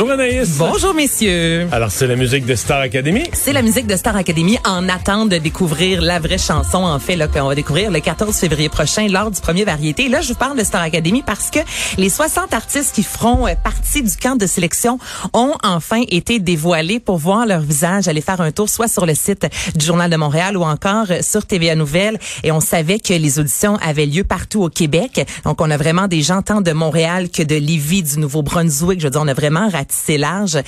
Bonjour Anaïs. Bonjour messieurs. Alors c'est la musique de Star Academy. C'est la musique de Star Academy en attente de découvrir la vraie chanson en fait là qu'on va découvrir le 14 février prochain lors du premier variété. Là je vous parle de Star Academy parce que les 60 artistes qui feront euh, partie du camp de sélection ont enfin été dévoilés pour voir leur visage, aller faire un tour soit sur le site du Journal de Montréal ou encore euh, sur TVA Nouvelles et on savait que les auditions avaient lieu partout au Québec. Donc on a vraiment des gens tant de Montréal que de Lévis, du Nouveau-Brunswick, je veux dire on a vraiment ratissé large.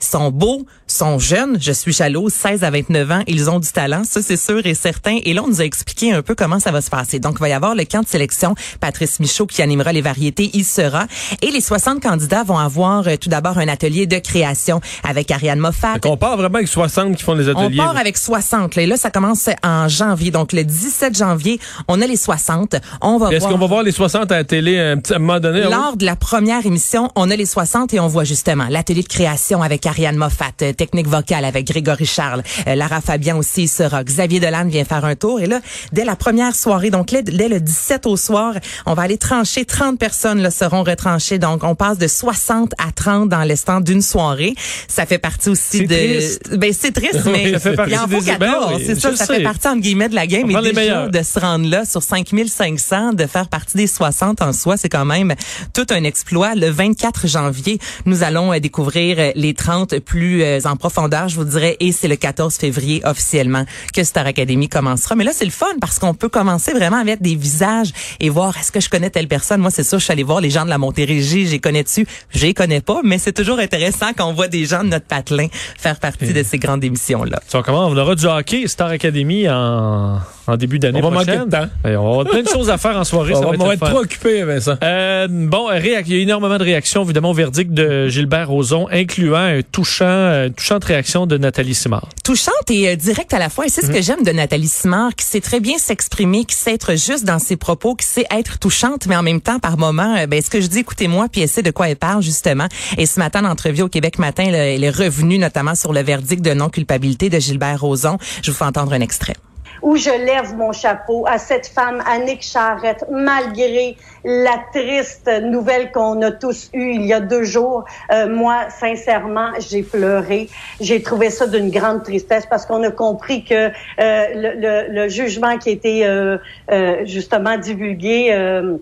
Ils sont beaux, sont jeunes, je suis jalouse, 16 à 29 ans, ils ont du talent, ça c'est sûr et certain. Et là, on nous a expliqué un peu comment ça va se passer. Donc, il va y avoir le camp de sélection, Patrice Michaud qui animera les variétés, il sera. Et les 60 candidats vont avoir euh, tout d'abord un atelier de création avec Ariane Moffat. Donc on part vraiment avec 60 qui font les ateliers. On part avec 60. Là, et là, ça commence en janvier. Donc, le 17 janvier, on a les 60. On va Est-ce qu'on va voir les 60 à la télé un petit, à un moment donné? Lors de la première émission, on a les 60 et on voit justement l'atelier de création avec Ariane Moffat, euh, technique vocale avec Grégory Charles, euh, Lara Fabian aussi sera. Xavier Dolan vient faire un tour et là, dès la première soirée, donc dès, le 17 au soir, on va aller trancher. 30 personnes là, seront retranchées. Donc, on passe de 60 à 30 dans l'estant d'une soirée. Ça fait partie aussi de... triste. Ben, c'est triste, Oui, mais ça fait partie il en faut des- 14. ben oui, c'est ça, ça sais. fait partie entre guillemets de la game. On Et les déjà, de se rendre là sur 5500, de faire partie des 60 en soi, c'est quand même tout un exploit. Le 24 janvier, nous allons euh, découvrir euh, les 30 plus euh, en profondeur, je vous dirais, et c'est le 14 février officiellement que Star Academy commencera. Mais là, c'est le fun parce qu'on peut commencer vraiment avec des visages et voir est-ce que je connais telle personne? Moi, c'est sûr, je suis allée voir les gens de la Montérégie, j'ai connais dessus, je les connais pas, mais c'est toujours intéressant quand on voit des gens de notre patelin faire partie de ces grandes émissions-là. Ça, comment? On aura du hockey Star Academy en, en début d'année On va prochaine. manquer de temps. Ouais, on va avoir plein de choses à faire en soirée. On ça va, va être on être trop occupé, Vincent. Euh, bon, il y a eu énormément de réactions, évidemment, au verdict de Gilbert Rozon, incluant un touchant, euh, une touchante réaction de Nathalie Simard. touchante et euh, directe à la fois. Et c'est ce que j'aime de Nathalie Simard, qui sait très bien s'exprimer, qui sait être juste dans ses propos, qui sait être touchante, mais en même temps, par moment, euh, ben, ce que je dis, écoutez-moi, puis elle sait de quoi elle parle, justement. Et ce matin, en entrevue au Québec Matin, elle est revenue notamment sur le verdict de non-culpabilité de Gilbert Rozon. Je vous fais entendre un extrait. Où je lève mon chapeau à cette femme, Annick Charrette, malgré la triste nouvelle qu'on a tous eue il y a deux jours. Euh, moi, sincèrement, j'ai pleuré. J'ai trouvé ça d'une grande tristesse parce qu'on a compris que euh, le, le- le jugement qui a été euh, euh, justement divulgué euh,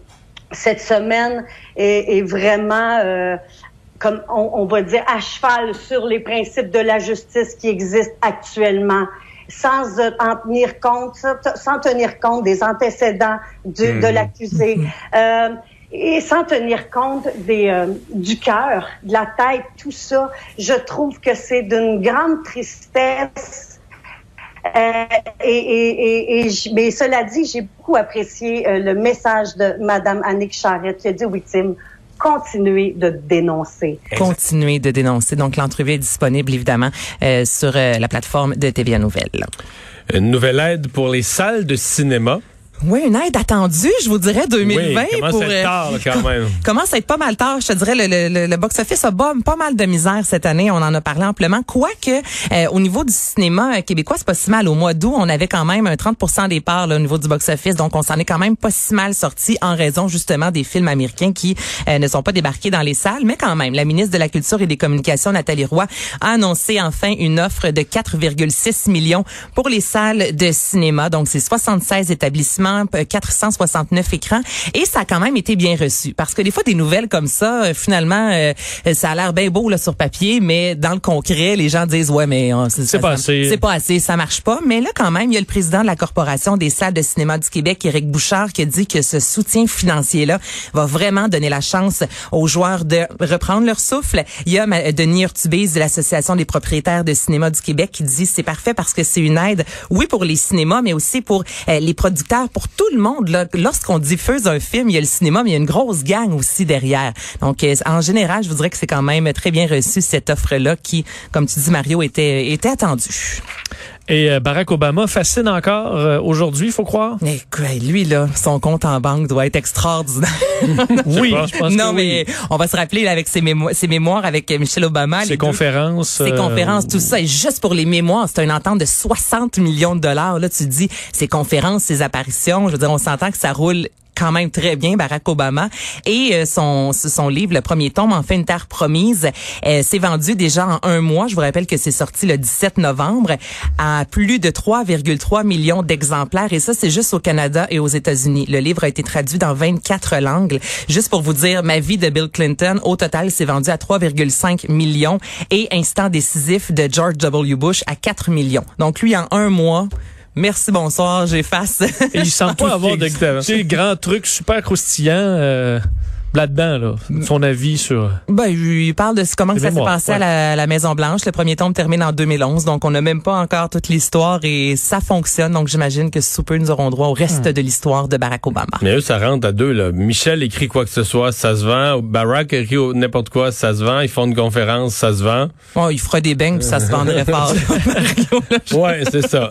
cette semaine est, est vraiment... euh, comme on, on va dire, à cheval sur les principes de la justice qui existent actuellement, sans euh, en tenir compte, sans tenir compte des antécédents du- de l'accusé. Euh, et sans tenir compte des, euh, du cœur, de la tête, tout ça, je trouve que c'est d'une grande tristesse. Euh, et, et, et, et mais cela dit, j'ai beaucoup apprécié euh, le message de Madame Annick Charrette qui a dit aux victimes continuez de dénoncer. Continuer de dénoncer. Donc, l'entrevue est disponible, évidemment, euh, sur euh, la plateforme de TVA Nouvelles. Une nouvelle aide pour les salles de cinéma. Oui, une aide attendue, je vous dirais, 2020. Oui, commence pour, à être euh, tard, là, quand même? commence à être pas mal tard? Je te dirais, le, le, le- le box-office a pas, pas mal de misère cette année. On en a parlé amplement. Quoique, euh, au niveau du cinéma euh, québécois, c'est pas si mal. Au mois d'août, on avait quand même un 30 des parts là, au niveau du box-office. Donc, on s'en est quand même pas si mal sorti en raison justement des films américains qui euh, ne sont pas débarqués dans les salles. Mais quand même, la ministre de la Culture et des Communications, Nathalie Roy, a annoncé enfin une offre de 4,6 millions pour les salles de cinéma. Donc, c'est 76 établissements, euh, 469 écrans. Et ça a quand même été bien reçu. Parce que des fois, des nouvelles comme ça, euh, finalement, euh, ça a l'air bien beau là sur papier, mais dans le concret, les gens disent, ouais, mais euh, ça- pas assez. C'est pas assez, ça marche pas. Mais là, quand même, il y a le président de la Corporation des salles de cinéma du Québec, Éric Bouchard, qui a dit que ce soutien financier-là va vraiment donner la chance aux joueurs de reprendre leur souffle. Il y a Denis Urtubise de l'Association des propriétaires de cinéma du Québec qui dit c'est parfait parce que c'est une aide, oui, pour les cinémas, mais aussi pour euh, les producteurs, pour tout le monde. Lorsqu'on diffuse un film, il y a le cinéma, mais il y a une grosse gang aussi derrière. Donc, euh, en général, je vous dirais que c'est quand même très bien reçu, cette offre-là, qui, comme tu dis, Mario, était, était attendue. Et euh, Barack Obama fascine encore euh, aujourd'hui, il faut croire? Écoute, lui, là, son compte en banque doit être extraordinaire. Oui, je pense non, que mais oui. on va se rappeler là, avec ses, mémo- ses mémoires avec euh, Michelle Obama. Ses conférences. Ses euh, conférences, tout ça. Et juste pour les mémoires, c'est une entente de 60 millions de dollars. Là, tu dis, ses conférences, ses apparitions, je veux dire, on s'entend que ça roule quand même très bien, Barack Obama. Et euh, son, son livre, le premier tome, En fait une terre promise, euh, s'est vendu déjà en un mois. Je vous rappelle que c'est sorti le 17 novembre à plus de 3,3 millions d'exemplaires. Et ça, c'est juste au Canada et aux États-Unis. Le livre a été traduit dans 24 langues. Juste pour vous dire, ma vie de Bill Clinton, au total, s'est vendu à 3,5 millions et Instant décisif de George W. Bush à 4 millions. Donc lui, en un mois, Merci, bonsoir, j'efface. Et il semble pas avoir de des grands trucs super croustillants. Euh là-dedans, là, son avis sur... Ben, il parle de comment ça s'est passé à, la, Maison-Blanche. Le premier tome termine en 2011, donc on n'a même pas encore toute l'histoire et ça fonctionne. Donc j'imagine que sous peu, nous aurons droit au reste hmm. de l'histoire de Barack Obama. Mais eux, ça rentre à deux. Là. Michel écrit quoi que ce soit, ça se vend. Barack écrit n'importe quoi, ça se vend. Ils font une conférence, ça se vend. Oh, il fera des beignes, puis ça se vendrait fort. ouais, c'est ça.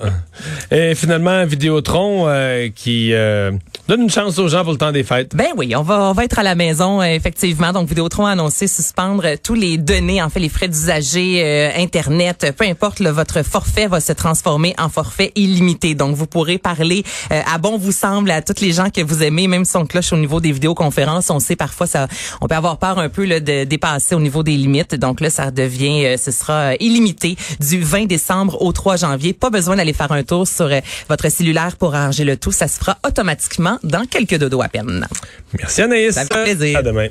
Et finalement, Vidéotron euh, qui euh, donne une chance aux gens pour le temps des fêtes. Ben oui, on va, on va être à la maison euh, effectivement. Donc, Vidéotron a annoncé suspendre tous les données, en fait, les frais d'usager, euh, Internet, peu importe, votre forfait va se transformer en forfait illimité. Donc, vous pourrez parler euh, à bon vous semble à toutes les gens que vous aimez, même si on cloche au niveau des vidéoconférences. On sait parfois, ça, on peut avoir peur un peu là, de dépasser au niveau des limites. Donc là, ça devient, ce sera illimité du 20 décembre au 3 janvier. Pas besoin d'aller faire un tour sur votre cellulaire pour arranger le tout. Ça se fera automatiquement dans quelques dodos à peine. Merci Anaïs. Ça fait plaisir. À demain.